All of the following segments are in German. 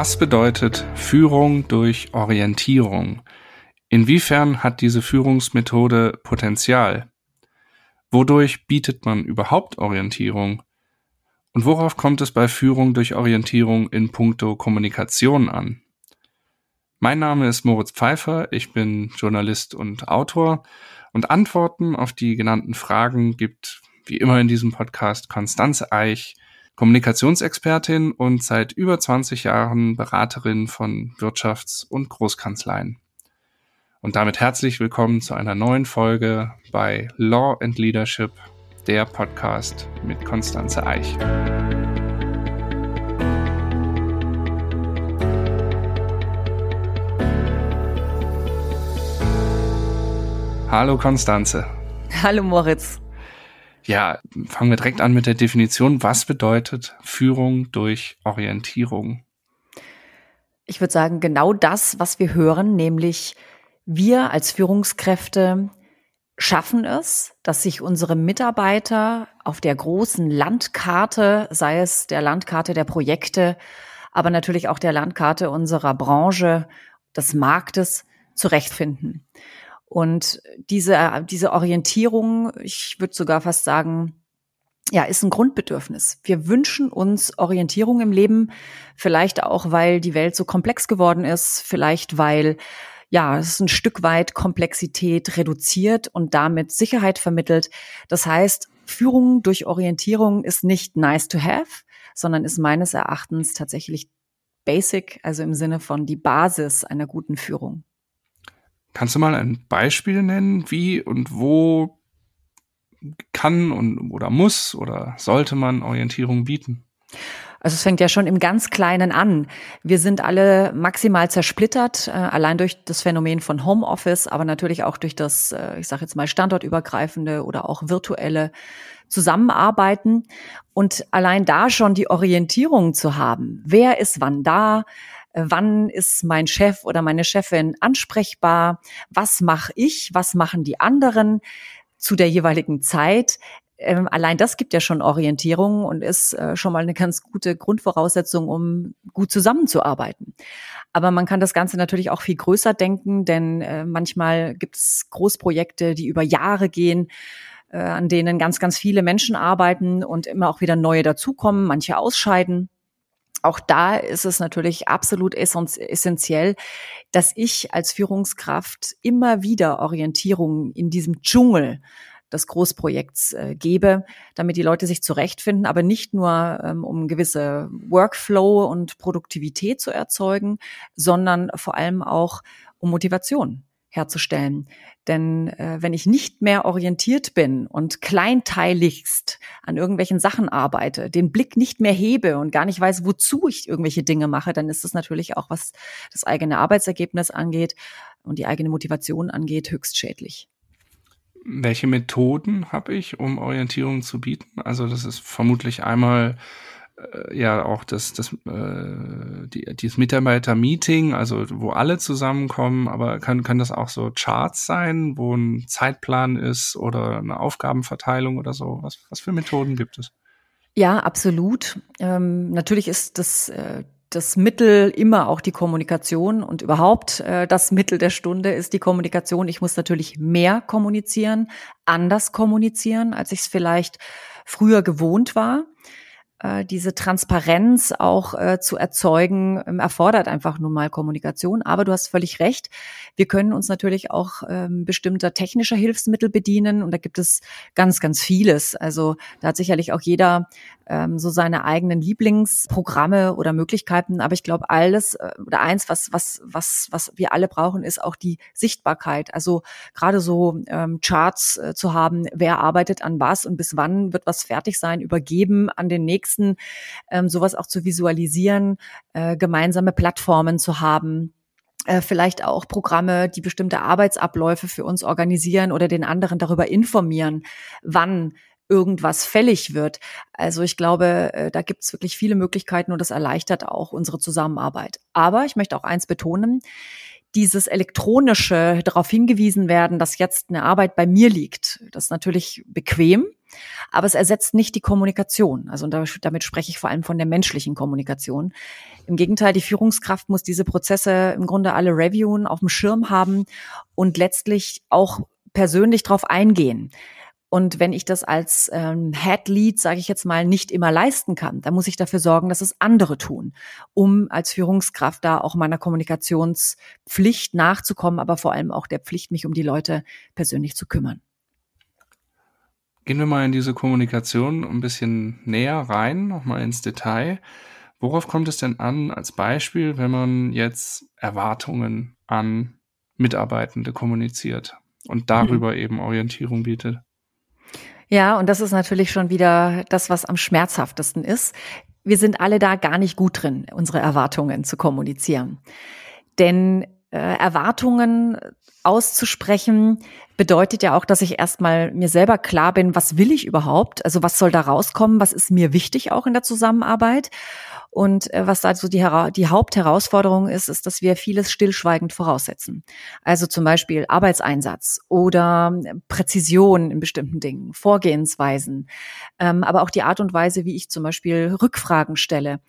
Was bedeutet Führung durch Orientierung? Inwiefern hat diese Führungsmethode Potenzial? Wodurch bietet man überhaupt Orientierung? Und worauf kommt es bei Führung durch Orientierung in puncto Kommunikation an? Mein Name ist Moritz Pfeiffer, ich bin Journalist und Autor und Antworten auf die genannten Fragen gibt, wie immer in diesem Podcast, Konstanze Eich, Kommunikationsexpertin und seit über 20 Jahren Beraterin von Wirtschafts- und Großkanzleien. Und damit herzlich willkommen zu einer neuen Folge bei Law and Leadership, der Podcast mit Konstanze Eich. Hallo Konstanze. Hallo Moritz. Ja, fangen wir direkt an mit der Definition. Was bedeutet Führung durch Orientierung? Ich würde sagen, genau das, was wir hören, nämlich wir als Führungskräfte schaffen es, dass sich unsere Mitarbeiter auf der großen Landkarte, sei es der Landkarte der Projekte, aber natürlich auch der Landkarte unserer Branche, des Marktes, zurechtfinden. Und diese, diese Orientierung, ich würde sogar fast sagen, ja, ist ein Grundbedürfnis. Wir wünschen uns Orientierung im Leben, vielleicht auch, weil die Welt so komplex geworden ist, vielleicht weil ja, es ist ein Stück weit Komplexität reduziert und damit Sicherheit vermittelt. Das heißt, Führung durch Orientierung ist nicht nice to have, sondern ist meines Erachtens tatsächlich basic, also im Sinne von die Basis einer guten Führung. Kannst du mal ein Beispiel nennen, wie und wo kann und oder muss oder sollte man Orientierung bieten? Also es fängt ja schon im ganz Kleinen an. Wir sind alle maximal zersplittert, äh, allein durch das Phänomen von Homeoffice, aber natürlich auch durch das, äh, ich sage jetzt mal, standortübergreifende oder auch virtuelle Zusammenarbeiten. Und allein da schon die Orientierung zu haben, wer ist wann da, wann ist mein Chef oder meine Chefin ansprechbar, was mache ich, was machen die anderen zu der jeweiligen Zeit. Ähm, allein das gibt ja schon Orientierung und ist äh, schon mal eine ganz gute Grundvoraussetzung, um gut zusammenzuarbeiten. Aber man kann das Ganze natürlich auch viel größer denken, denn äh, manchmal gibt es Großprojekte, die über Jahre gehen, äh, an denen ganz, ganz viele Menschen arbeiten und immer auch wieder neue dazukommen, manche ausscheiden auch da ist es natürlich absolut essentiell, dass ich als Führungskraft immer wieder Orientierung in diesem Dschungel des Großprojekts äh, gebe, damit die Leute sich zurechtfinden, aber nicht nur ähm, um gewisse Workflow und Produktivität zu erzeugen, sondern vor allem auch um Motivation herzustellen. Denn äh, wenn ich nicht mehr orientiert bin und kleinteiligst an irgendwelchen Sachen arbeite, den Blick nicht mehr hebe und gar nicht weiß, wozu ich irgendwelche Dinge mache, dann ist das natürlich auch, was das eigene Arbeitsergebnis angeht und die eigene Motivation angeht, höchst schädlich. Welche Methoden habe ich, um Orientierung zu bieten? Also das ist vermutlich einmal ja auch das, das, äh, die, dieses Mitarbeiter-Meeting, also wo alle zusammenkommen, aber kann, kann das auch so Charts sein, wo ein Zeitplan ist oder eine Aufgabenverteilung oder so? Was, was für Methoden gibt es? Ja, absolut. Ähm, natürlich ist das, äh, das Mittel immer auch die Kommunikation und überhaupt äh, das Mittel der Stunde ist die Kommunikation. Ich muss natürlich mehr kommunizieren, anders kommunizieren, als ich es vielleicht früher gewohnt war äh, diese Transparenz auch äh, zu erzeugen, ähm, erfordert einfach nun mal Kommunikation. Aber du hast völlig recht. Wir können uns natürlich auch ähm, bestimmter technischer Hilfsmittel bedienen und da gibt es ganz, ganz vieles. Also da hat sicherlich auch jeder ähm, so seine eigenen Lieblingsprogramme oder Möglichkeiten. Aber ich glaube, alles äh, oder eins, was, was, was, was wir alle brauchen, ist auch die Sichtbarkeit. Also gerade so ähm, Charts äh, zu haben, wer arbeitet an was und bis wann wird was fertig sein, übergeben an den nächsten, ähm, sowas auch zu visualisieren, äh, gemeinsame Plattformen zu haben äh, vielleicht auch Programme, die bestimmte Arbeitsabläufe für uns organisieren oder den anderen darüber informieren, wann irgendwas fällig wird. Also ich glaube, äh, da gibt es wirklich viele Möglichkeiten und das erleichtert auch unsere Zusammenarbeit. Aber ich möchte auch eins betonen, dieses elektronische darauf hingewiesen werden, dass jetzt eine Arbeit bei mir liegt, das ist natürlich bequem, aber es ersetzt nicht die Kommunikation. Also damit spreche ich vor allem von der menschlichen Kommunikation. Im Gegenteil, die Führungskraft muss diese Prozesse im Grunde alle reviewen, auf dem Schirm haben und letztlich auch persönlich darauf eingehen. Und wenn ich das als ähm, Head Lead, sage ich jetzt mal, nicht immer leisten kann, dann muss ich dafür sorgen, dass es andere tun, um als Führungskraft da auch meiner Kommunikationspflicht nachzukommen, aber vor allem auch der Pflicht, mich um die Leute persönlich zu kümmern. Gehen wir mal in diese Kommunikation ein bisschen näher rein, nochmal ins Detail. Worauf kommt es denn an als Beispiel, wenn man jetzt Erwartungen an Mitarbeitende kommuniziert und darüber mhm. eben Orientierung bietet? Ja, und das ist natürlich schon wieder das, was am schmerzhaftesten ist. Wir sind alle da gar nicht gut drin, unsere Erwartungen zu kommunizieren. Denn äh, Erwartungen auszusprechen bedeutet ja auch, dass ich erstmal mir selber klar bin, was will ich überhaupt? Also was soll da rauskommen? Was ist mir wichtig auch in der Zusammenarbeit? Und äh, was da so die, die Hauptherausforderung ist, ist, dass wir vieles stillschweigend voraussetzen. Also zum Beispiel Arbeitseinsatz oder ähm, Präzision in bestimmten Dingen, Vorgehensweisen, ähm, aber auch die Art und Weise, wie ich zum Beispiel Rückfragen stelle.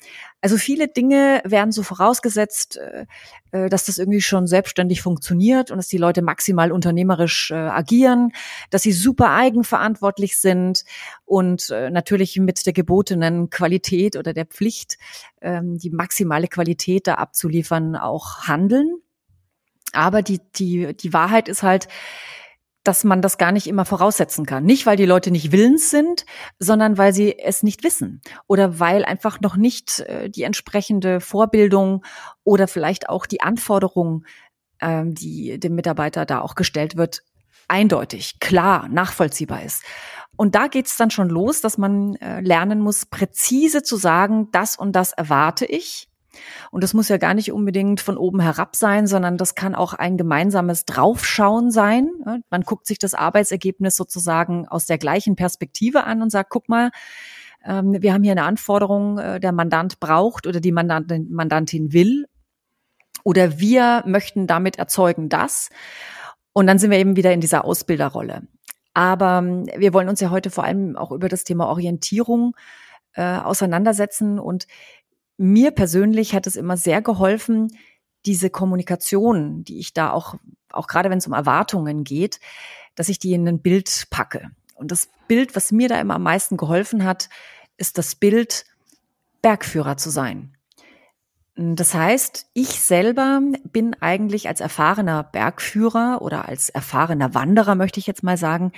Also viele Dinge werden so vorausgesetzt, äh, äh, dass das irgendwie schon selbstständig funktioniert und dass die Leute maximal unternehmerisch äh, agieren, dass sie super eigenverantwortlich sind und äh, natürlich mit der gebotenen Qualität oder der Pflicht, ähm, die maximale Qualität da abzuliefern, auch handeln. Aber die, die, die Wahrheit ist halt, dass man das gar nicht immer voraussetzen kann. Nicht, weil die Leute nicht willens sind, sondern weil sie es nicht wissen oder weil einfach noch nicht äh, die entsprechende Vorbildung oder vielleicht auch die Anforderung, ähm, die dem Mitarbeiter da auch gestellt wird, eindeutig, klar, nachvollziehbar ist. Und da geht's dann schon los, dass man äh, lernen muss, präzise zu sagen, das und das erwarte ich und das muss ja gar nicht unbedingt von oben herab sein, sondern das kann auch ein gemeinsames Draufschauen sein. Man guckt sich das Arbeitsergebnis sozusagen aus der gleichen Perspektive an und sagt, guck mal, ähm, wir haben hier eine Anforderung, äh, der Mandant braucht oder die Mandantin, Mandantin will. Oder wir möchten damit erzeugen das. Und dann sind wir eben wieder in dieser Ausbilderrolle. Aber ähm, wir wollen uns ja heute vor allem auch über das Thema Orientierung äh, auseinandersetzen. Und mir persönlich hat es immer sehr geholfen, diese Kommunikation, die ich da auch, auch gerade wenn es um Erwartungen geht, dass ich die in ein Bild packe. Und das Bild, was mir da immer am meisten geholfen hat, ist das Bild, Bergführer zu sein. Das heißt, ich selber bin eigentlich als erfahrener Bergführer oder als erfahrener Wanderer, möchte ich jetzt mal sagen,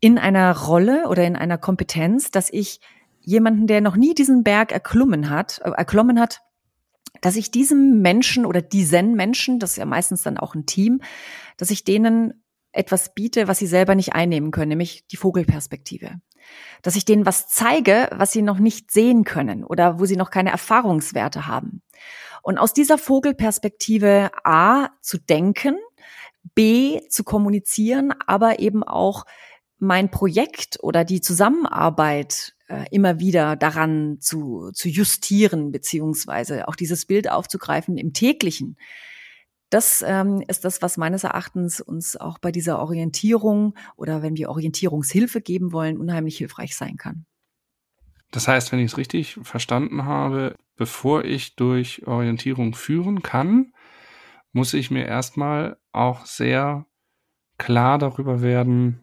in einer Rolle oder in einer Kompetenz, dass ich jemanden, der noch nie diesen Berg erklommen hat, äh, erklommen hat, dass ich diesem Menschen oder diesen Menschen, das ist ja meistens dann auch ein Team, dass ich denen etwas biete, was sie selber nicht einnehmen können, nämlich die Vogelperspektive. Dass ich denen was zeige, was sie noch nicht sehen können oder wo sie noch keine Erfahrungswerte haben. Und aus dieser Vogelperspektive A zu denken, B zu kommunizieren, aber eben auch mein Projekt oder die Zusammenarbeit äh, immer wieder daran zu, zu justieren, beziehungsweise auch dieses Bild aufzugreifen im täglichen. Das ähm, ist das, was meines Erachtens uns auch bei dieser Orientierung oder wenn wir Orientierungshilfe geben wollen, unheimlich hilfreich sein kann. Das heißt, wenn ich es richtig verstanden habe, bevor ich durch Orientierung führen kann, muss ich mir erstmal auch sehr klar darüber werden,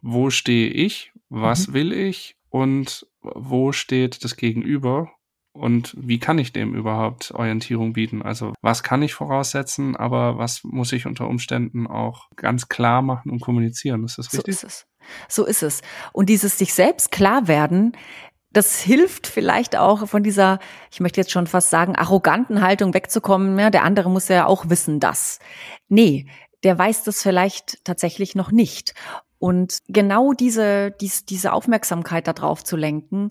wo stehe ich, was mhm. will ich und wo steht das Gegenüber und wie kann ich dem überhaupt Orientierung bieten? Also was kann ich voraussetzen, aber was muss ich unter Umständen auch ganz klar machen und kommunizieren? Ist das richtig? So ist es. So ist es. Und dieses sich selbst klar werden, das hilft vielleicht auch von dieser, ich möchte jetzt schon fast sagen, arroganten Haltung wegzukommen. Ja, der andere muss ja auch wissen, dass. Nee, der weiß das vielleicht tatsächlich noch nicht. Und genau diese, dies, diese Aufmerksamkeit darauf zu lenken,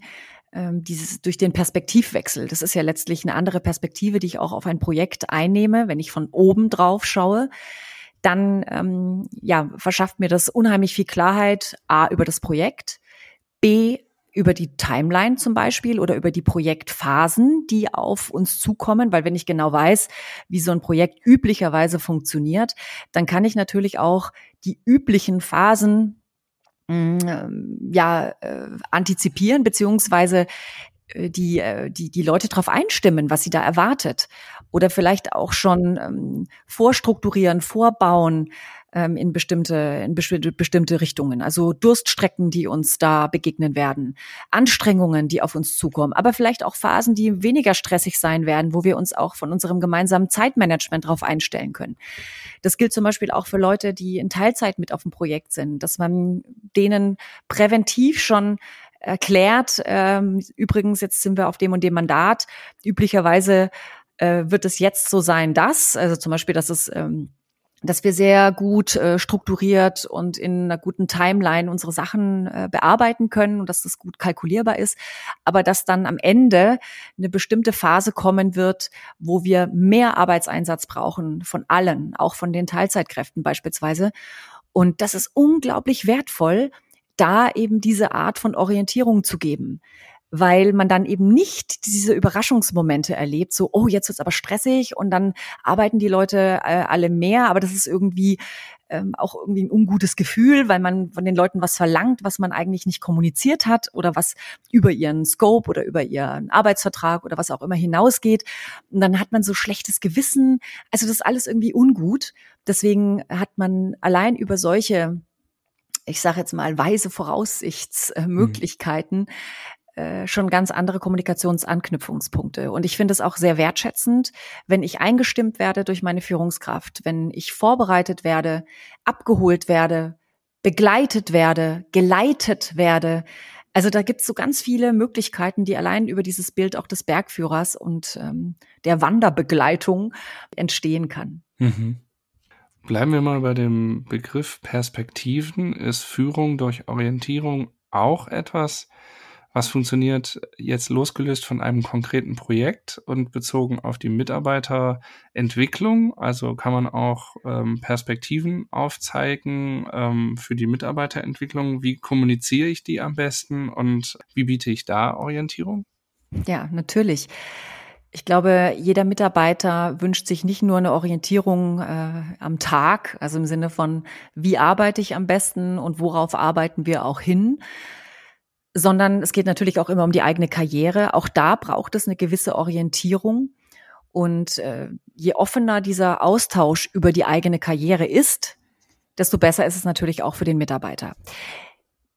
dieses durch den Perspektivwechsel, das ist ja letztlich eine andere Perspektive, die ich auch auf ein Projekt einnehme, wenn ich von oben drauf schaue, dann ähm, ja, verschafft mir das unheimlich viel Klarheit, A, über das Projekt, B, über die Timeline zum Beispiel oder über die Projektphasen, die auf uns zukommen, weil wenn ich genau weiß, wie so ein Projekt üblicherweise funktioniert, dann kann ich natürlich auch die üblichen Phasen ja äh, antizipieren beziehungsweise äh, die, äh, die, die Leute darauf einstimmen, was sie da erwartet. Oder vielleicht auch schon ähm, vorstrukturieren, vorbauen ähm, in, bestimmte, in bestimmte, Richtungen. Also Durststrecken, die uns da begegnen werden, Anstrengungen, die auf uns zukommen, aber vielleicht auch Phasen, die weniger stressig sein werden, wo wir uns auch von unserem gemeinsamen Zeitmanagement darauf einstellen können. Das gilt zum Beispiel auch für Leute, die in Teilzeit mit auf dem Projekt sind, dass man denen präventiv schon erklärt. Ähm, übrigens, jetzt sind wir auf dem und dem Mandat. Üblicherweise äh, wird es jetzt so sein, dass, also zum Beispiel, dass es ähm, dass wir sehr gut äh, strukturiert und in einer guten Timeline unsere Sachen äh, bearbeiten können und dass das gut kalkulierbar ist, aber dass dann am Ende eine bestimmte Phase kommen wird, wo wir mehr Arbeitseinsatz brauchen von allen, auch von den Teilzeitkräften beispielsweise. Und das ist unglaublich wertvoll, da eben diese Art von Orientierung zu geben weil man dann eben nicht diese Überraschungsmomente erlebt, so, oh, jetzt wird's aber stressig und dann arbeiten die Leute äh, alle mehr, aber das ist irgendwie ähm, auch irgendwie ein ungutes Gefühl, weil man von den Leuten was verlangt, was man eigentlich nicht kommuniziert hat oder was über ihren Scope oder über ihren Arbeitsvertrag oder was auch immer hinausgeht. Und dann hat man so schlechtes Gewissen. Also das ist alles irgendwie ungut. Deswegen hat man allein über solche ich sage jetzt mal, weise Voraussichtsmöglichkeiten, äh, schon ganz andere Kommunikationsanknüpfungspunkte. Und ich finde es auch sehr wertschätzend, wenn ich eingestimmt werde durch meine Führungskraft, wenn ich vorbereitet werde, abgeholt werde, begleitet werde, geleitet werde. Also da gibt es so ganz viele Möglichkeiten, die allein über dieses Bild auch des Bergführers und ähm, der Wanderbegleitung entstehen kann. Mhm. Bleiben wir mal bei dem Begriff Perspektiven. Ist Führung durch Orientierung auch etwas, was funktioniert jetzt losgelöst von einem konkreten Projekt und bezogen auf die Mitarbeiterentwicklung? Also kann man auch ähm, Perspektiven aufzeigen ähm, für die Mitarbeiterentwicklung. Wie kommuniziere ich die am besten und wie biete ich da Orientierung? Ja, natürlich. Ich glaube, jeder Mitarbeiter wünscht sich nicht nur eine Orientierung äh, am Tag, also im Sinne von, wie arbeite ich am besten und worauf arbeiten wir auch hin, sondern es geht natürlich auch immer um die eigene Karriere. Auch da braucht es eine gewisse Orientierung. Und äh, je offener dieser Austausch über die eigene Karriere ist, desto besser ist es natürlich auch für den Mitarbeiter.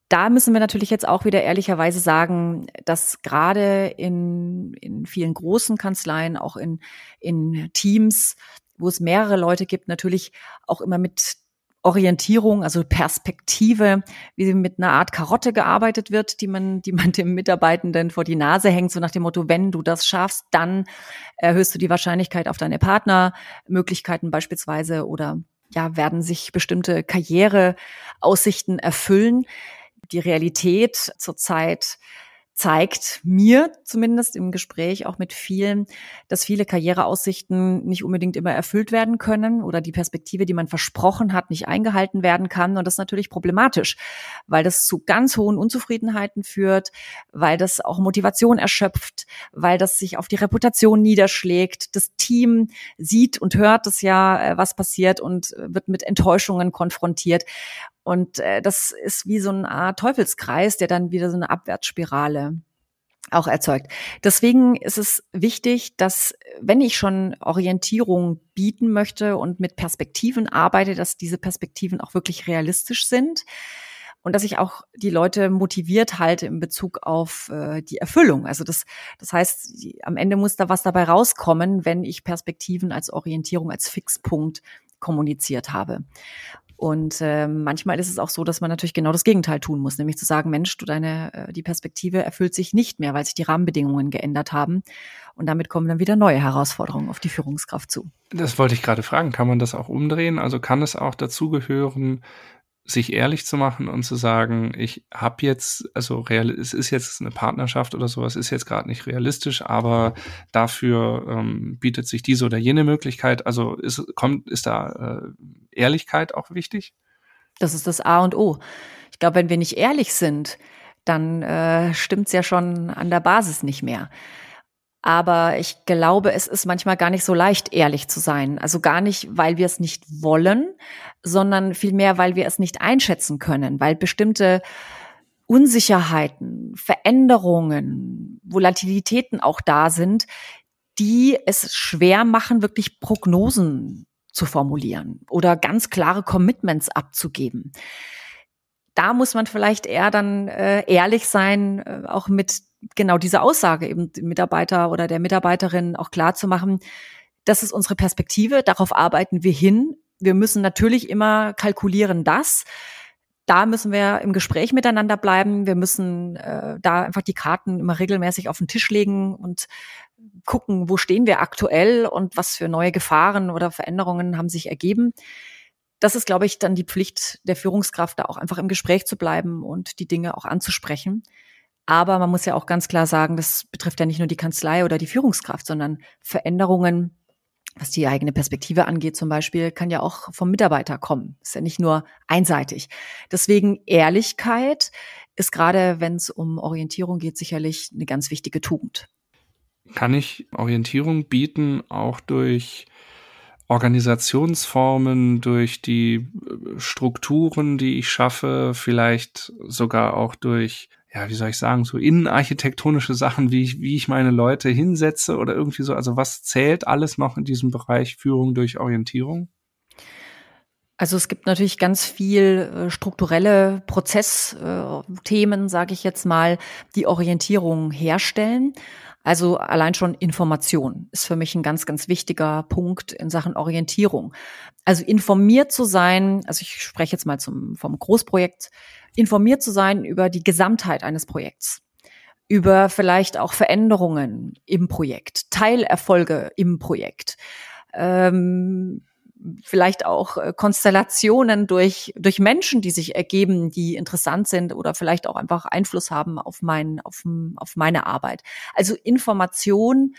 Da müssen wir natürlich jetzt auch wieder ehrlicherweise sagen, dass gerade in, in vielen großen Kanzleien, auch in, in Teams, wo es mehrere Leute gibt, natürlich auch immer mit Orientierung, also Perspektive, wie mit einer Art Karotte gearbeitet wird, die man, die man dem Mitarbeitenden vor die Nase hängt, so nach dem Motto, wenn du das schaffst, dann erhöhst du die Wahrscheinlichkeit auf deine Partnermöglichkeiten beispielsweise oder ja, werden sich bestimmte Karriereaussichten erfüllen. Die Realität zurzeit zeigt mir zumindest im Gespräch auch mit vielen, dass viele Karriereaussichten nicht unbedingt immer erfüllt werden können oder die Perspektive, die man versprochen hat, nicht eingehalten werden kann. Und das ist natürlich problematisch, weil das zu ganz hohen Unzufriedenheiten führt, weil das auch Motivation erschöpft, weil das sich auf die Reputation niederschlägt. Das Team sieht und hört das ja, äh, was passiert und wird mit Enttäuschungen konfrontiert. Und äh, das ist wie so eine Art Teufelskreis, der dann wieder so eine Abwärtsspirale auch erzeugt. Deswegen ist es wichtig, dass wenn ich schon Orientierung bieten möchte und mit Perspektiven arbeite, dass diese Perspektiven auch wirklich realistisch sind und dass ich auch die Leute motiviert halte in Bezug auf äh, die Erfüllung. Also das, das heißt, die, am Ende muss da was dabei rauskommen, wenn ich Perspektiven als Orientierung, als Fixpunkt kommuniziert habe. Und äh, manchmal ist es auch so, dass man natürlich genau das Gegenteil tun muss, nämlich zu sagen, Mensch, du deine äh, die Perspektive erfüllt sich nicht mehr, weil sich die Rahmenbedingungen geändert haben. Und damit kommen dann wieder neue Herausforderungen auf die Führungskraft zu. Das wollte ich gerade fragen. Kann man das auch umdrehen? Also kann es auch dazu gehören, sich ehrlich zu machen und zu sagen, ich habe jetzt, also real, es ist jetzt eine Partnerschaft oder sowas, ist jetzt gerade nicht realistisch, aber dafür ähm, bietet sich diese oder jene Möglichkeit. Also ist, kommt, ist da äh, Ehrlichkeit auch wichtig? Das ist das A und O. Ich glaube, wenn wir nicht ehrlich sind, dann äh, stimmt's ja schon an der Basis nicht mehr. Aber ich glaube, es ist manchmal gar nicht so leicht, ehrlich zu sein. Also gar nicht, weil wir es nicht wollen, sondern vielmehr, weil wir es nicht einschätzen können, weil bestimmte Unsicherheiten, Veränderungen, Volatilitäten auch da sind, die es schwer machen, wirklich Prognosen zu formulieren oder ganz klare Commitments abzugeben. Da muss man vielleicht eher dann äh, ehrlich sein, äh, auch mit genau dieser Aussage eben dem Mitarbeiter oder der Mitarbeiterin auch klar zu machen, das ist unsere Perspektive, darauf arbeiten wir hin. Wir müssen natürlich immer kalkulieren, dass da müssen wir im Gespräch miteinander bleiben. Wir müssen äh, da einfach die Karten immer regelmäßig auf den Tisch legen und gucken, wo stehen wir aktuell und was für neue Gefahren oder Veränderungen haben sich ergeben. Das ist, glaube ich, dann die Pflicht der Führungskraft, da auch einfach im Gespräch zu bleiben und die Dinge auch anzusprechen. Aber man muss ja auch ganz klar sagen, das betrifft ja nicht nur die Kanzlei oder die Führungskraft, sondern Veränderungen was die eigene Perspektive angeht zum Beispiel, kann ja auch vom Mitarbeiter kommen. Ist ja nicht nur einseitig. Deswegen Ehrlichkeit ist gerade, wenn es um Orientierung geht, sicherlich eine ganz wichtige Tugend. Kann ich Orientierung bieten auch durch Organisationsformen, durch die äh, Strukturen, die ich schaffe, vielleicht sogar auch durch ja, wie soll ich sagen, so innenarchitektonische Sachen, wie ich, wie ich meine Leute hinsetze oder irgendwie so. Also was zählt alles noch in diesem Bereich Führung durch Orientierung? Also es gibt natürlich ganz viel äh, strukturelle Prozessthemen, äh, sage ich jetzt mal, die Orientierung herstellen. Also allein schon Information ist für mich ein ganz, ganz wichtiger Punkt in Sachen Orientierung. Also informiert zu sein, also ich spreche jetzt mal zum, vom Großprojekt, informiert zu sein über die Gesamtheit eines Projekts über vielleicht auch Veränderungen im Projekt, Teilerfolge im Projekt, ähm, vielleicht auch äh, Konstellationen durch, durch Menschen, die sich ergeben, die interessant sind oder vielleicht auch einfach Einfluss haben auf, mein, auf, auf meine Arbeit. Also Information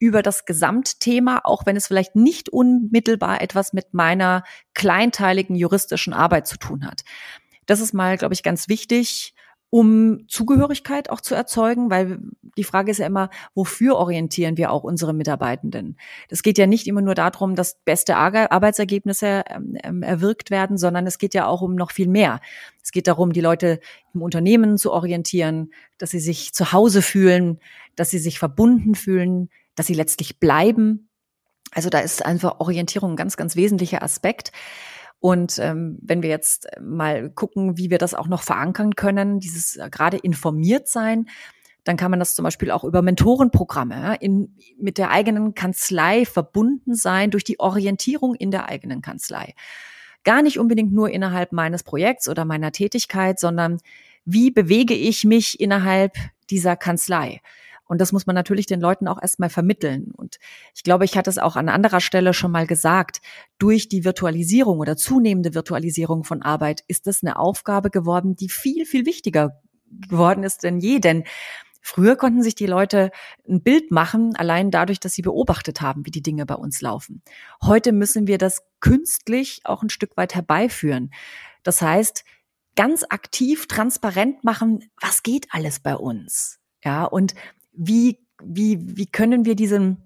über das Gesamtthema, auch wenn es vielleicht nicht unmittelbar etwas mit meiner kleinteiligen juristischen Arbeit zu tun hat. Das ist mal, glaube ich, ganz wichtig um Zugehörigkeit auch zu erzeugen, weil die Frage ist ja immer, wofür orientieren wir auch unsere Mitarbeitenden? Das geht ja nicht immer nur darum, dass beste Arbeitsergebnisse ähm, ähm, erwirkt werden, sondern es geht ja auch um noch viel mehr. Es geht darum, die Leute im Unternehmen zu orientieren, dass sie sich zu Hause fühlen, dass sie sich verbunden fühlen, dass sie letztlich bleiben. Also da ist einfach Orientierung ein ganz, ganz wesentlicher Aspekt. Und ähm, wenn wir jetzt mal gucken, wie wir das auch noch verankern können, dieses äh, gerade informiert sein, dann kann man das zum Beispiel auch über Mentorenprogramme in, mit der eigenen Kanzlei verbunden sein durch die Orientierung in der eigenen Kanzlei. Gar nicht unbedingt nur innerhalb meines Projekts oder meiner Tätigkeit, sondern wie bewege ich mich innerhalb dieser Kanzlei? Und das muss man natürlich den Leuten auch erstmal vermitteln. Und ich glaube, ich hatte es auch an anderer Stelle schon mal gesagt, durch die Virtualisierung oder zunehmende Virtualisierung von Arbeit ist das eine Aufgabe geworden, die viel, viel wichtiger geworden ist denn je. Denn Früher konnten sich die Leute ein Bild machen, allein dadurch, dass sie beobachtet haben, wie die Dinge bei uns laufen. Heute müssen wir das künstlich auch ein Stück weit herbeiführen. Das heißt, ganz aktiv transparent machen, was geht alles bei uns. Ja, und wie, wie, wie können wir diesen,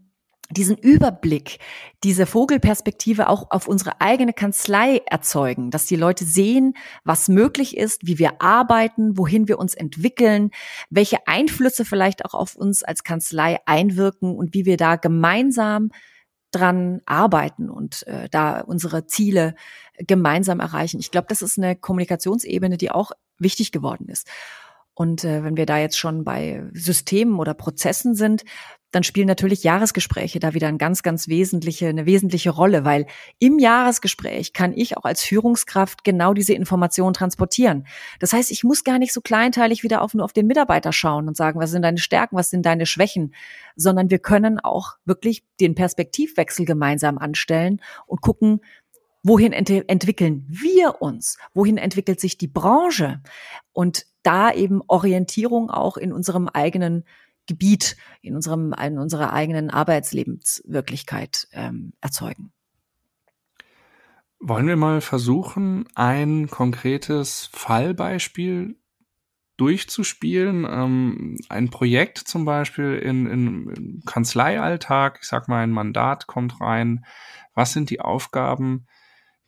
diesen Überblick, diese Vogelperspektive auch auf unsere eigene Kanzlei erzeugen, dass die Leute sehen, was möglich ist, wie wir arbeiten, wohin wir uns entwickeln, welche Einflüsse vielleicht auch auf uns als Kanzlei einwirken und wie wir da gemeinsam dran arbeiten und äh, da unsere Ziele gemeinsam erreichen. Ich glaube, das ist eine Kommunikationsebene, die auch wichtig geworden ist. Und äh, wenn wir da jetzt schon bei Systemen oder Prozessen sind, dann spielen natürlich Jahresgespräche da wieder eine ganz, ganz wesentliche, eine wesentliche Rolle, weil im Jahresgespräch kann ich auch als Führungskraft genau diese Informationen transportieren. Das heißt, ich muss gar nicht so kleinteilig wieder auf, nur auf den Mitarbeiter schauen und sagen, was sind deine Stärken, was sind deine Schwächen, sondern wir können auch wirklich den Perspektivwechsel gemeinsam anstellen und gucken, wohin ent entwickeln wir uns? Wohin entwickelt sich die Branche? Und da eben Orientierung auch in unserem eigenen Gebiet, in unserem, in unserer eigenen Arbeitslebenswirklichkeit ähm, erzeugen. Wollen wir mal versuchen, ein konkretes Fallbeispiel durchzuspielen. Ähm, ein Projekt zum Beispiel in, in, in Kanzleialltag, ich sag mal, ein Mandat kommt rein. Was sind die Aufgaben,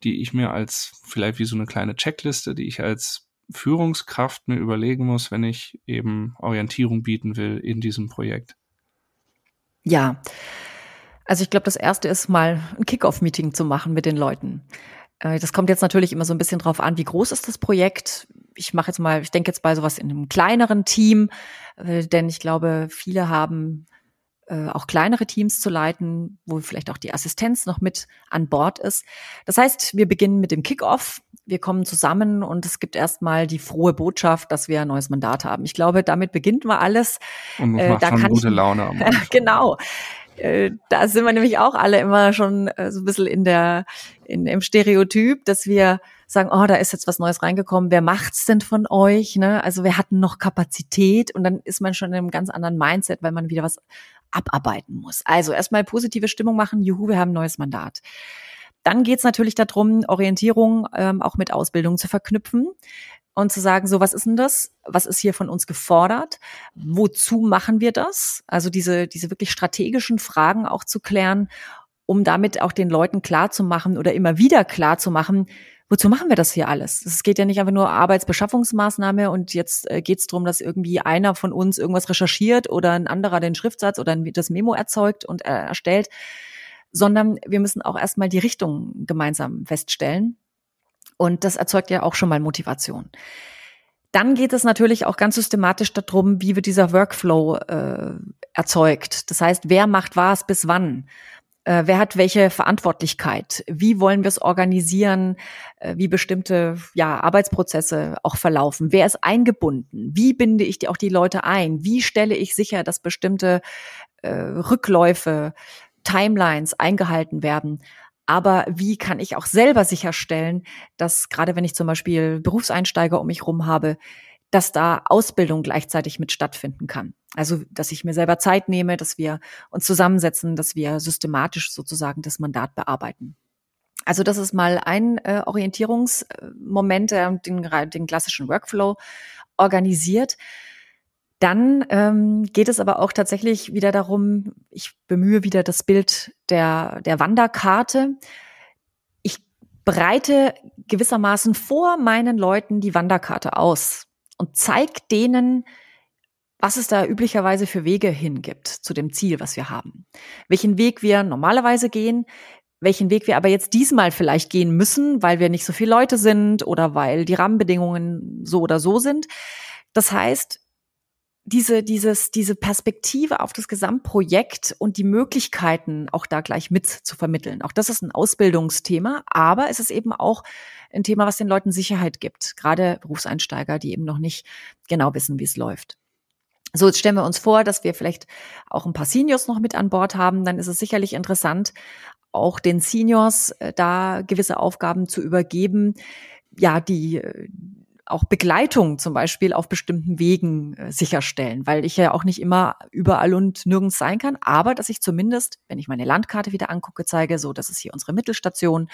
die ich mir als vielleicht wie so eine kleine Checkliste, die ich als Führungskraft mir überlegen muss, wenn ich eben Orientierung bieten will in diesem Projekt? Ja, also ich glaube, das erste ist mal ein Kickoff-Meeting zu machen mit den Leuten. Äh, das kommt jetzt natürlich immer so ein bisschen drauf an, wie groß ist das Projekt. Ich mache jetzt mal, ich denke jetzt bei sowas in einem kleineren Team, äh, denn ich glaube, viele haben äh, auch kleinere Teams zu leiten, wo vielleicht auch die Assistenz noch mit an Bord ist. Das heißt, wir beginnen mit dem Kickoff. Wir kommen zusammen und es gibt erstmal die frohe Botschaft, dass wir ein neues Mandat haben. Ich glaube, damit beginnt wir alles. Und das macht da schon gute Laune am Genau. Äh, da sind wir nämlich auch alle immer schon äh, so ein bisschen in der, in, im Stereotyp, dass wir sagen, oh, da ist jetzt was Neues reingekommen, wer macht's denn von euch? Ne? Also wir hatten noch Kapazität und dann ist man schon in einem ganz anderen Mindset, weil man wieder was abarbeiten muss. Also erstmal positive Stimmung machen, juhu, wir haben ein neues Mandat. Dann geht's natürlich darum, Orientierung ähm, auch mit Ausbildung zu verknüpfen und zu sagen, so was ist denn das? Was ist hier von uns gefordert? Wozu machen wir das? Also diese, diese wirklich strategischen Fragen auch zu klären, um damit auch den Leuten klar zu machen oder immer wieder klar zu machen, wozu machen wir das hier alles? Es geht ja nicht einfach nur Arbeitsbeschaffungsmaßnahme und jetzt äh, geht es darum, dass irgendwie einer von uns irgendwas recherchiert oder ein anderer den Schriftsatz oder das Memo erzeugt und äh, erstellt, sondern wir müssen auch erstmal die Richtung gemeinsam feststellen und das erzeugt ja auch schon mal Motivation. Dann geht es natürlich auch ganz systematisch darum, wie wird dieser Workflow äh, erzeugt. Das heißt, wer macht was bis wann? Äh, wer hat welche Verantwortlichkeit? Wie wollen wir es organisieren? Äh, wie bestimmte ja, Arbeitsprozesse auch verlaufen? Wer ist eingebunden? Wie binde ich auch die Leute ein? Wie stelle ich sicher, dass bestimmte äh, Rückläufe, Timelines eingehalten werden? Aber wie kann ich auch selber sicherstellen, dass gerade wenn ich zum Beispiel Berufseinsteiger um mich rum habe, dass da Ausbildung gleichzeitig mit stattfinden kann. Also, dass ich mir selber Zeit nehme, dass wir uns zusammensetzen, dass wir systematisch sozusagen das Mandat bearbeiten. Also das ist mal ein äh, Orientierungsmoment, der den, den klassischen Workflow organisiert. Dann ähm, geht es aber auch tatsächlich wieder darum, ich bemühe wieder das Bild der, der Wanderkarte. Ich breite gewissermaßen vor meinen Leuten die Wanderkarte aus und zeige denen, was es da üblicherweise für Wege hingibt zu dem Ziel, was wir haben. Welchen Weg wir normalerweise gehen, welchen Weg wir aber jetzt diesmal vielleicht gehen müssen, weil wir nicht so viele Leute sind oder weil die Rahmenbedingungen so oder so sind. Das heißt, diese, dieses, diese Perspektive auf das Gesamtprojekt und die Möglichkeiten auch da gleich mit zu vermitteln. Auch das ist ein Ausbildungsthema, aber es ist eben auch ein Thema, was den Leuten Sicherheit gibt. Gerade Berufseinsteiger, die eben noch nicht genau wissen, wie es läuft. So, jetzt stellen wir uns vor, dass wir vielleicht auch ein paar Seniors noch mit an Bord haben. Dann ist es sicherlich interessant, auch den Seniors äh, da gewisse Aufgaben zu übergeben, ja, die, äh, auch Begleitung zum Beispiel auf bestimmten Wegen äh, sicherstellen, weil ich ja auch nicht immer überall und nirgends sein kann, aber dass ich zumindest, wenn ich meine Landkarte wieder angucke, zeige, so, das ist hier unsere Mittelstation,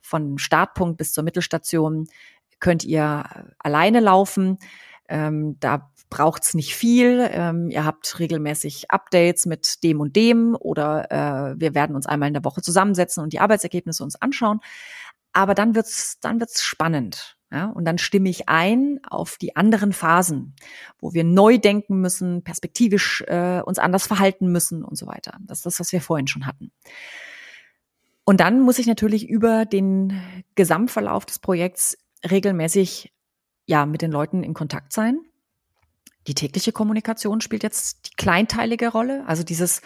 von Startpunkt bis zur Mittelstation könnt ihr alleine laufen. Ähm, da braucht's nicht viel. Ähm, ihr habt regelmäßig Updates mit dem und dem oder äh, wir werden uns einmal in der Woche zusammensetzen und die Arbeitsergebnisse uns anschauen. Aber dann wird's, dann wird's spannend. Ja, und dann stimme ich ein auf die anderen Phasen, wo wir neu denken müssen, perspektivisch äh, uns anders verhalten müssen und so weiter. Das ist das, was wir vorhin schon hatten. Und dann muss ich natürlich über den Gesamtverlauf des Projekts regelmäßig ja mit den Leuten in Kontakt sein. Die tägliche Kommunikation spielt jetzt die kleinteilige Rolle, also dieses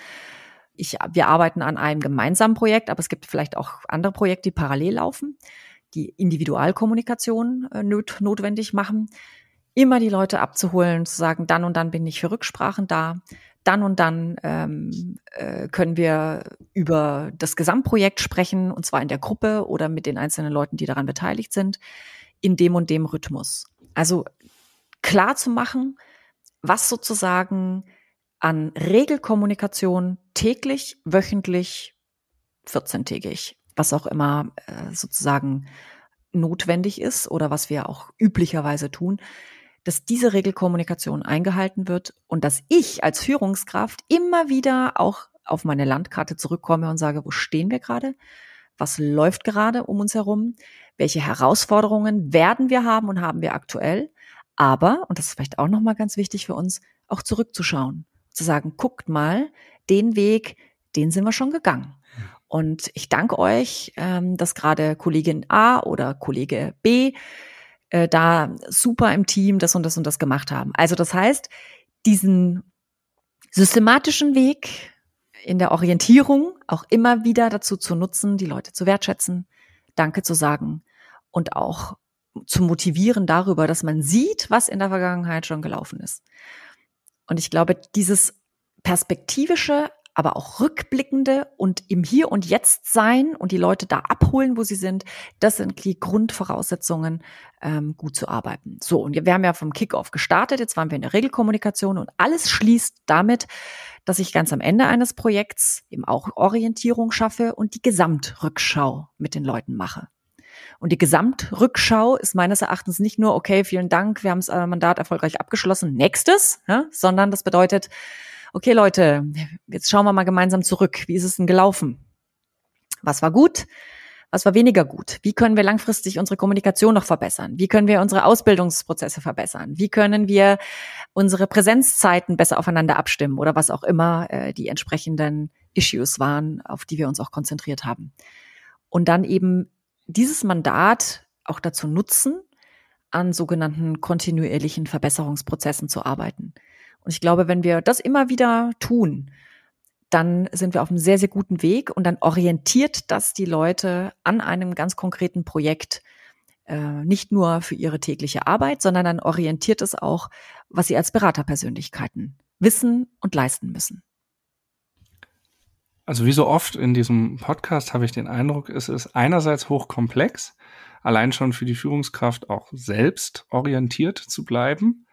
ich, wir arbeiten an einem gemeinsamen Projekt, aber es gibt vielleicht auch andere Projekte, die parallel laufen die Individualkommunikation äh, not notwendig machen, immer die Leute abzuholen, zu sagen, dann und dann bin ich für Rücksprachen da, dann und dann ähm, äh, können wir über das Gesamtprojekt sprechen, und zwar in der Gruppe oder mit den einzelnen Leuten, die daran beteiligt sind, in dem und dem Rhythmus. Also klar zu machen, was sozusagen an Regelkommunikation täglich, wöchentlich, 14-tägig was auch immer äh, sozusagen notwendig ist oder was wir auch üblicherweise tun, dass diese Regelkommunikation eingehalten wird und dass ich als Führungskraft immer wieder auch auf meine Landkarte zurückkomme und sage, wo stehen wir gerade? Was läuft gerade um uns herum? Welche Herausforderungen werden wir haben und haben wir aktuell? Aber, und das ist vielleicht auch nochmal ganz wichtig für uns, auch zurückzuschauen. Zu sagen, guckt mal, den Weg, den sind wir schon gegangen. Und ich danke euch, ähm, dass gerade Kollegin A oder Kollege B äh, da super im Team das und das und das gemacht haben. Also das heißt, diesen systematischen Weg in der Orientierung auch immer wieder dazu zu nutzen, die Leute zu wertschätzen, Danke zu sagen und auch zu motivieren darüber, dass man sieht, was in der Vergangenheit schon gelaufen ist. Und ich glaube, dieses perspektivische aber auch rückblickende und im Hier und Jetzt sein und die Leute da abholen, wo sie sind, das sind die Grundvoraussetzungen, ähm, gut zu arbeiten. So, und wir haben ja vom Kickoff gestartet, jetzt waren wir in der Regelkommunikation und alles schließt damit, dass ich ganz am Ende eines Projekts eben auch Orientierung schaffe und die Gesamtrückschau mit den Leuten mache. Und die Gesamtrückschau ist meines Erachtens nicht nur, okay, vielen Dank, wir haben das Mandat erfolgreich abgeschlossen, nächstes, ja, sondern das bedeutet, okay Leute, jetzt schauen wir mal gemeinsam zurück. Wie ist es denn gelaufen? Was war gut? Was war weniger gut? Wie können wir langfristig unsere Kommunikation noch verbessern? Wie können wir unsere Ausbildungsprozesse verbessern? Wie können wir unsere Präsenzzeiten besser aufeinander abstimmen oder was auch immer äh, die entsprechenden Issues waren, auf die wir uns auch konzentriert haben? Und dann eben dieses Mandat auch dazu nutzen, an sogenannten kontinuierlichen Verbesserungsprozessen zu arbeiten. Und ich glaube, wenn wir das immer wieder tun, dann sind wir auf einem sehr, sehr guten Weg und dann orientiert das die Leute an einem ganz konkreten Projekt, äh, nicht nur für ihre tägliche Arbeit, sondern dann orientiert es auch, was sie als Beraterpersönlichkeiten wissen und leisten müssen. Also wie so oft in diesem Podcast habe ich den Eindruck, es ist einerseits hochkomplex, allein schon für die Führungskraft auch selbst orientiert zu bleiben.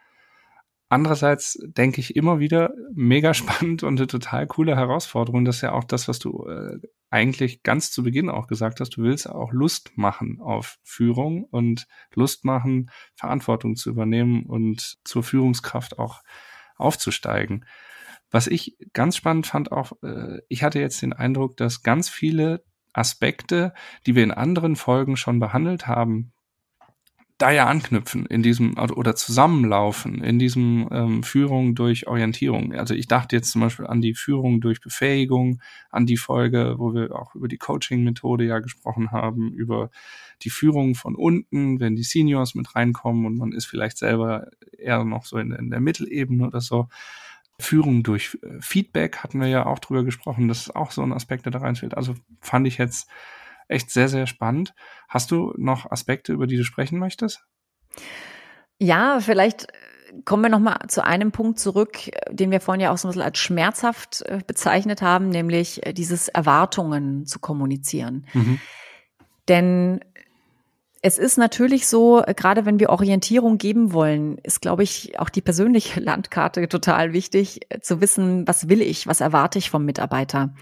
Andererseits denke ich immer wieder mega spannend und eine total coole Herausforderung. Das ist ja auch das, was du äh, eigentlich ganz zu Beginn auch gesagt hast. Du willst auch Lust machen auf Führung und Lust machen, Verantwortung zu übernehmen und zur Führungskraft auch aufzusteigen. Was ich ganz spannend fand auch, äh, ich hatte jetzt den Eindruck, dass ganz viele Aspekte, die wir in anderen Folgen schon behandelt haben, da ja anknüpfen in diesem oder zusammenlaufen in diesem ähm, Führung durch Orientierung. Also ich dachte jetzt zum Beispiel an die Führung durch Befähigung, an die Folge, wo wir auch über die Coaching-Methode ja gesprochen haben, über die Führung von unten, wenn die Seniors mit reinkommen und man ist vielleicht selber eher noch so in, in der Mittelebene oder so. Führung durch äh, Feedback hatten wir ja auch drüber gesprochen. Das ist auch so ein Aspekt, der da reinfällt. Also fand ich jetzt echt sehr, sehr spannend. Hast du noch Aspekte, über die du sprechen möchtest? Ja, vielleicht äh, kommen wir noch mal zu einem Punkt zurück, den wir vorhin ja auch so ein bisschen als schmerzhaft äh, bezeichnet haben, nämlich äh, dieses Erwartungen zu kommunizieren. Mhm. Denn es ist natürlich so, gerade wenn wir Orientierung geben wollen, ist, glaube ich, auch die persönliche Landkarte total wichtig, zu wissen, was will ich, was erwarte ich vom Mitarbeiter.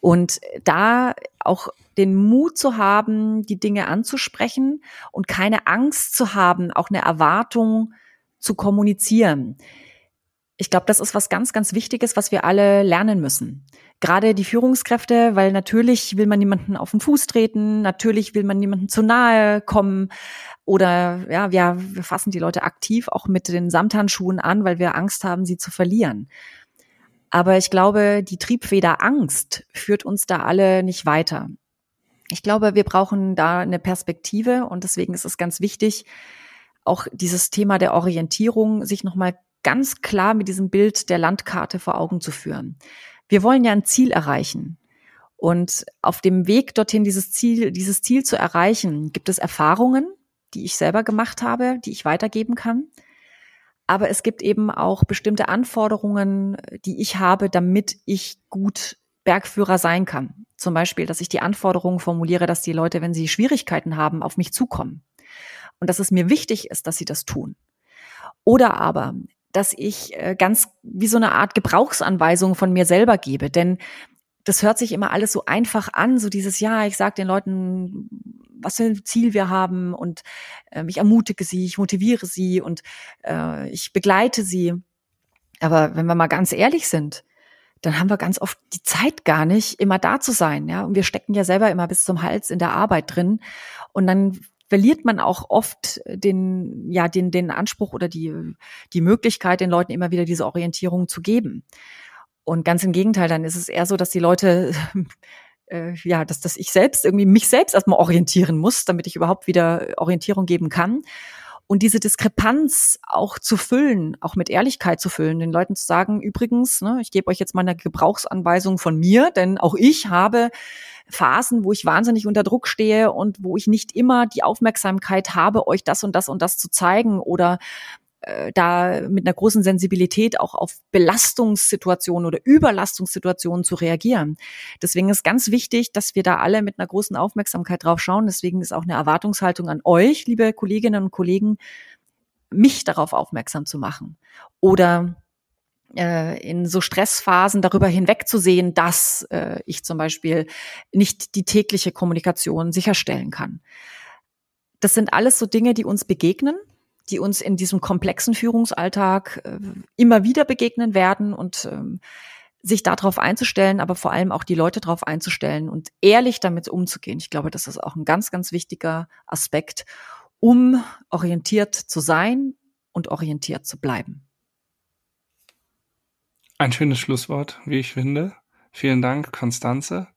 Und da auch den Mut zu haben, die Dinge anzusprechen und keine Angst zu haben, auch eine Erwartung zu kommunizieren. Ich glaube, das ist was ganz, ganz Wichtiges, was wir alle lernen müssen. Gerade die Führungskräfte, weil natürlich will man niemanden auf den Fuß treten, natürlich will man niemanden zu nahe kommen oder ja, wir, wir fassen die Leute aktiv auch mit den Samthandschuhen an, weil wir Angst haben, sie zu verlieren. Aber ich glaube, die Triebfeder Angst führt uns da alle nicht weiter. Ich glaube, wir brauchen da eine Perspektive und deswegen ist es ganz wichtig, auch dieses Thema der Orientierung sich nochmal ganz klar mit diesem Bild der Landkarte vor Augen zu führen. Wir wollen ja ein Ziel erreichen. Und auf dem Weg dorthin, dieses Ziel, dieses Ziel zu erreichen, gibt es Erfahrungen, die ich selber gemacht habe, die ich weitergeben kann. Aber es gibt eben auch bestimmte Anforderungen, die ich habe, damit ich gut Bergführer sein kann. Zum Beispiel, dass ich die Anforderungen formuliere, dass die Leute, wenn sie Schwierigkeiten haben, auf mich zukommen. Und dass es mir wichtig ist, dass sie das tun. Oder aber, dass ich äh, ganz wie so eine Art Gebrauchsanweisung von mir selber gebe. Denn das hört sich immer alles so einfach an, so dieses Ja, ich sage den Leuten, was für ein Ziel wir haben und äh, ich ermutige sie, ich motiviere sie und äh, ich begleite sie. Aber wenn wir mal ganz ehrlich sind, dann haben wir ganz oft die Zeit gar nicht, immer da zu sein, ja. Und wir stecken ja selber immer bis zum Hals in der Arbeit drin. Und dann verliert man auch oft den, ja, den, den Anspruch oder die, die Möglichkeit, den Leuten immer wieder diese Orientierung zu geben. Und ganz im Gegenteil, dann ist es eher so, dass die Leute äh, ja, dass, dass ich selbst irgendwie mich selbst erstmal orientieren muss, damit ich überhaupt wieder Orientierung geben kann. Und diese Diskrepanz auch zu füllen, auch mit Ehrlichkeit zu füllen, den Leuten zu sagen, übrigens, ne, ich gebe euch jetzt mal eine Gebrauchsanweisung von mir, denn auch ich habe Phasen, wo ich wahnsinnig unter Druck stehe und wo ich nicht immer die Aufmerksamkeit habe, euch das und das und das zu zeigen oder da mit einer großen Sensibilität auch auf Belastungssituationen oder Überlastungssituationen zu reagieren. Deswegen ist ganz wichtig, dass wir da alle mit einer großen Aufmerksamkeit drauf schauen. Deswegen ist auch eine Erwartungshaltung an euch, liebe Kolleginnen und Kollegen, mich darauf aufmerksam zu machen. Oder äh, in so Stressphasen darüber hinwegzusehen, dass äh, ich zum Beispiel nicht die tägliche Kommunikation sicherstellen kann. Das sind alles so Dinge, die uns begegnen die uns in diesem komplexen Führungsalltag äh, immer wieder begegnen werden und ähm, sich darauf einzustellen, aber vor allem auch die Leute darauf einzustellen und ehrlich damit umzugehen. Ich glaube, das ist auch ein ganz, ganz wichtiger Aspekt, um orientiert zu sein und orientiert zu bleiben. Ein schönes Schlusswort, wie ich finde. Vielen Dank, Konstanze,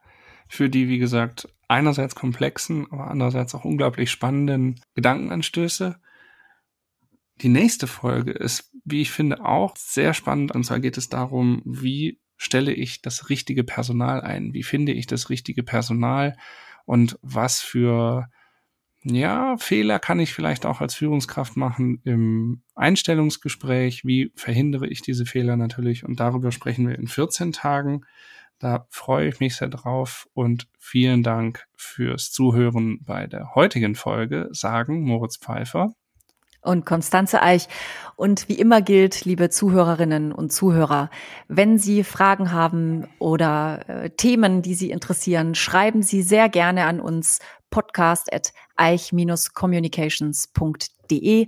für die, wie gesagt, einerseits komplexen, aber andererseits auch unglaublich spannenden Gedankenanstöße. Die nächste Folge ist, wie ich finde, auch sehr spannend. Und zwar geht es darum, wie stelle ich das richtige Personal ein? Wie finde ich das richtige Personal? Und was für, ja, Fehler kann ich vielleicht auch als Führungskraft machen im Einstellungsgespräch? Wie verhindere ich diese Fehler natürlich? Und darüber sprechen wir in 14 Tagen. Da freue ich mich sehr drauf und vielen Dank fürs Zuhören bei der heutigen Folge, sagen Moritz Pfeiffer und Konstanze Eich. Und wie immer gilt, liebe Zuhörerinnen und Zuhörer, wenn Sie Fragen haben oder äh, Themen, die Sie interessieren, schreiben Sie sehr gerne an uns podcast at eich-communications.de.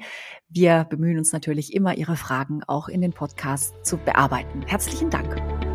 Wir bemühen uns natürlich immer, Ihre Fragen auch in den Podcast zu bearbeiten. Herzlichen Dank.